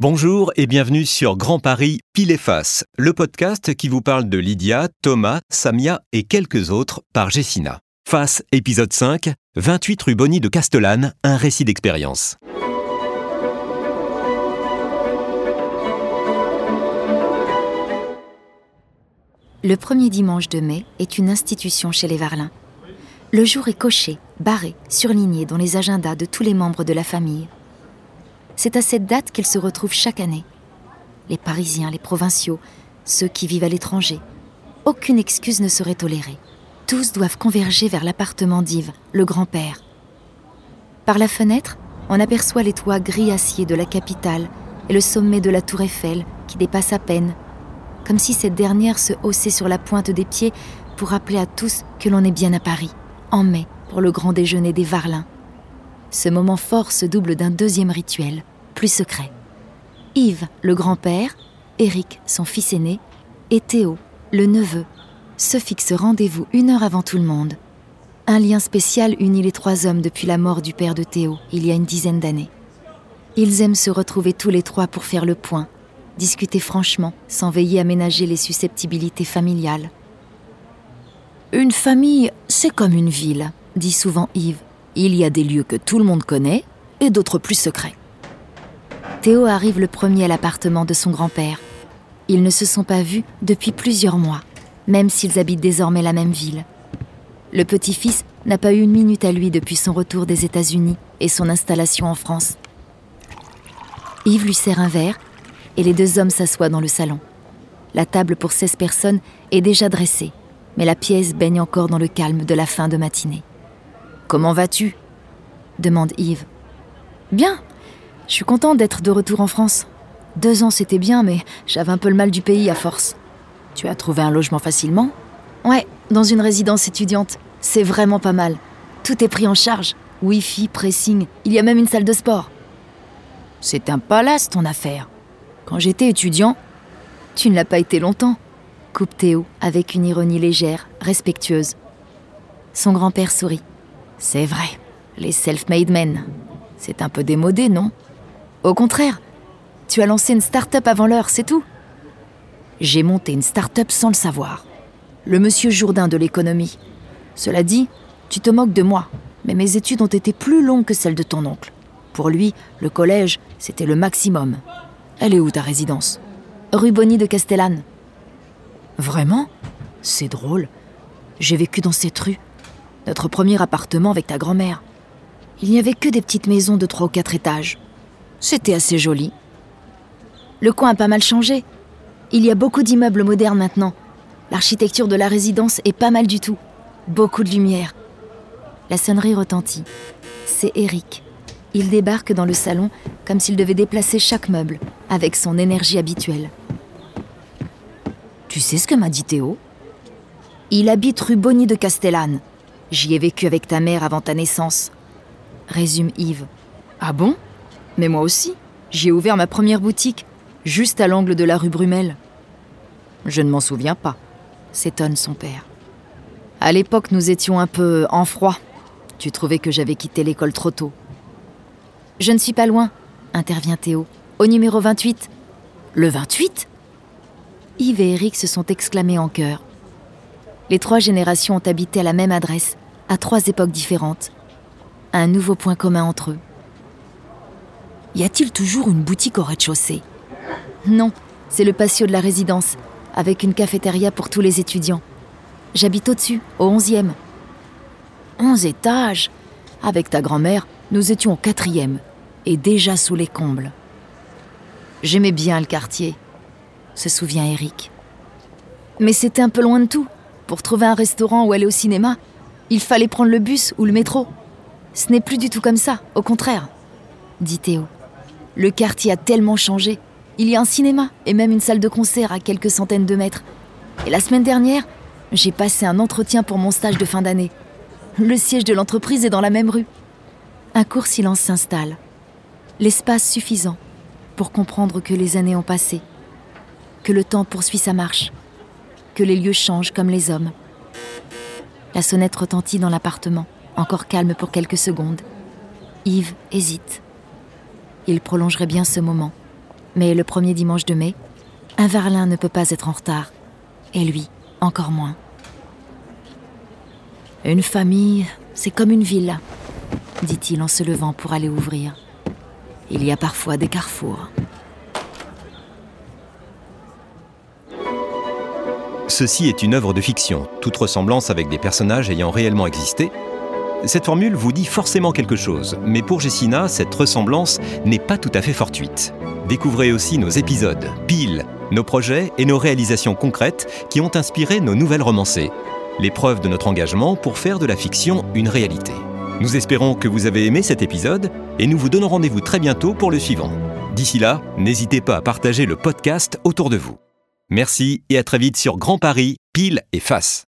Bonjour et bienvenue sur Grand Paris Pile et Face, le podcast qui vous parle de Lydia, Thomas, Samia et quelques autres par Jessina. Face, épisode 5, 28 rue Bonny de Castellane, un récit d'expérience. Le premier dimanche de mai est une institution chez les Varlins. Le jour est coché, barré, surligné dans les agendas de tous les membres de la famille. C'est à cette date qu'ils se retrouvent chaque année. Les Parisiens, les provinciaux, ceux qui vivent à l'étranger. Aucune excuse ne serait tolérée. Tous doivent converger vers l'appartement d'Yves, le grand-père. Par la fenêtre, on aperçoit les toits gris acier de la capitale et le sommet de la tour Eiffel qui dépasse à peine, comme si cette dernière se haussait sur la pointe des pieds pour rappeler à tous que l'on est bien à Paris, en mai, pour le grand déjeuner des Varlins. Ce moment fort se double d'un deuxième rituel, plus secret. Yves, le grand-père, Eric, son fils aîné, et Théo, le neveu, se fixent rendez-vous une heure avant tout le monde. Un lien spécial unit les trois hommes depuis la mort du père de Théo, il y a une dizaine d'années. Ils aiment se retrouver tous les trois pour faire le point, discuter franchement, sans veiller à ménager les susceptibilités familiales. Une famille, c'est comme une ville, dit souvent Yves. Il y a des lieux que tout le monde connaît et d'autres plus secrets. Théo arrive le premier à l'appartement de son grand-père. Ils ne se sont pas vus depuis plusieurs mois, même s'ils habitent désormais la même ville. Le petit-fils n'a pas eu une minute à lui depuis son retour des États-Unis et son installation en France. Yves lui sert un verre et les deux hommes s'assoient dans le salon. La table pour 16 personnes est déjà dressée, mais la pièce baigne encore dans le calme de la fin de matinée. Comment vas-tu? demande Yves. Bien, je suis contente d'être de retour en France. Deux ans, c'était bien, mais j'avais un peu le mal du pays à force. Tu as trouvé un logement facilement? Ouais, dans une résidence étudiante. C'est vraiment pas mal. Tout est pris en charge. Wi-Fi, pressing, il y a même une salle de sport. C'est un palace, ton affaire. Quand j'étais étudiant, tu ne l'as pas été longtemps, coupe Théo avec une ironie légère, respectueuse. Son grand-père sourit. C'est vrai, les self-made men. C'est un peu démodé, non? Au contraire, tu as lancé une start-up avant l'heure, c'est tout. J'ai monté une start-up sans le savoir. Le monsieur Jourdain de l'économie. Cela dit, tu te moques de moi, mais mes études ont été plus longues que celles de ton oncle. Pour lui, le collège, c'était le maximum. Elle est où ta résidence? Rue Bonny de Castellane. Vraiment? C'est drôle. J'ai vécu dans cette rue. Notre premier appartement avec ta grand-mère. Il n'y avait que des petites maisons de trois ou quatre étages. C'était assez joli. Le coin a pas mal changé. Il y a beaucoup d'immeubles modernes maintenant. L'architecture de la résidence est pas mal du tout. Beaucoup de lumière. La sonnerie retentit. C'est Eric. Il débarque dans le salon comme s'il devait déplacer chaque meuble, avec son énergie habituelle. Tu sais ce que m'a dit Théo? Il habite rue Bonny de Castellane. J'y ai vécu avec ta mère avant ta naissance. Résume Yves. Ah bon? Mais moi aussi, j'y ai ouvert ma première boutique, juste à l'angle de la rue Brumel. Je ne m'en souviens pas, s'étonne son père. À l'époque, nous étions un peu en froid. Tu trouvais que j'avais quitté l'école trop tôt. Je ne suis pas loin, intervient Théo. Au numéro 28. Le 28 Yves et Eric se sont exclamés en chœur. Les trois générations ont habité à la même adresse, à trois époques différentes. Un nouveau point commun entre eux. Y a-t-il toujours une boutique au rez-de-chaussée? Non, c'est le patio de la résidence, avec une cafétéria pour tous les étudiants. J'habite au-dessus, au onzième. Onze étages Avec ta grand-mère, nous étions au quatrième, et déjà sous les combles. J'aimais bien le quartier, se souvient Eric. Mais c'était un peu loin de tout. Pour trouver un restaurant ou aller au cinéma, il fallait prendre le bus ou le métro. Ce n'est plus du tout comme ça, au contraire, dit Théo. Le quartier a tellement changé. Il y a un cinéma et même une salle de concert à quelques centaines de mètres. Et la semaine dernière, j'ai passé un entretien pour mon stage de fin d'année. Le siège de l'entreprise est dans la même rue. Un court silence s'installe. L'espace suffisant pour comprendre que les années ont passé, que le temps poursuit sa marche, que les lieux changent comme les hommes. La sonnette retentit dans l'appartement, encore calme pour quelques secondes. Yves hésite il prolongerait bien ce moment. Mais le premier dimanche de mai, un Verlin ne peut pas être en retard. Et lui, encore moins. Une famille, c'est comme une ville, dit-il en se levant pour aller ouvrir. Il y a parfois des carrefours. Ceci est une œuvre de fiction, toute ressemblance avec des personnages ayant réellement existé. Cette formule vous dit forcément quelque chose, mais pour Jessina, cette ressemblance n'est pas tout à fait fortuite. Découvrez aussi nos épisodes, piles, nos projets et nos réalisations concrètes qui ont inspiré nos nouvelles romancées. L'épreuve de notre engagement pour faire de la fiction une réalité. Nous espérons que vous avez aimé cet épisode et nous vous donnons rendez-vous très bientôt pour le suivant. D'ici là, n'hésitez pas à partager le podcast autour de vous. Merci et à très vite sur Grand Paris, Pile et Face.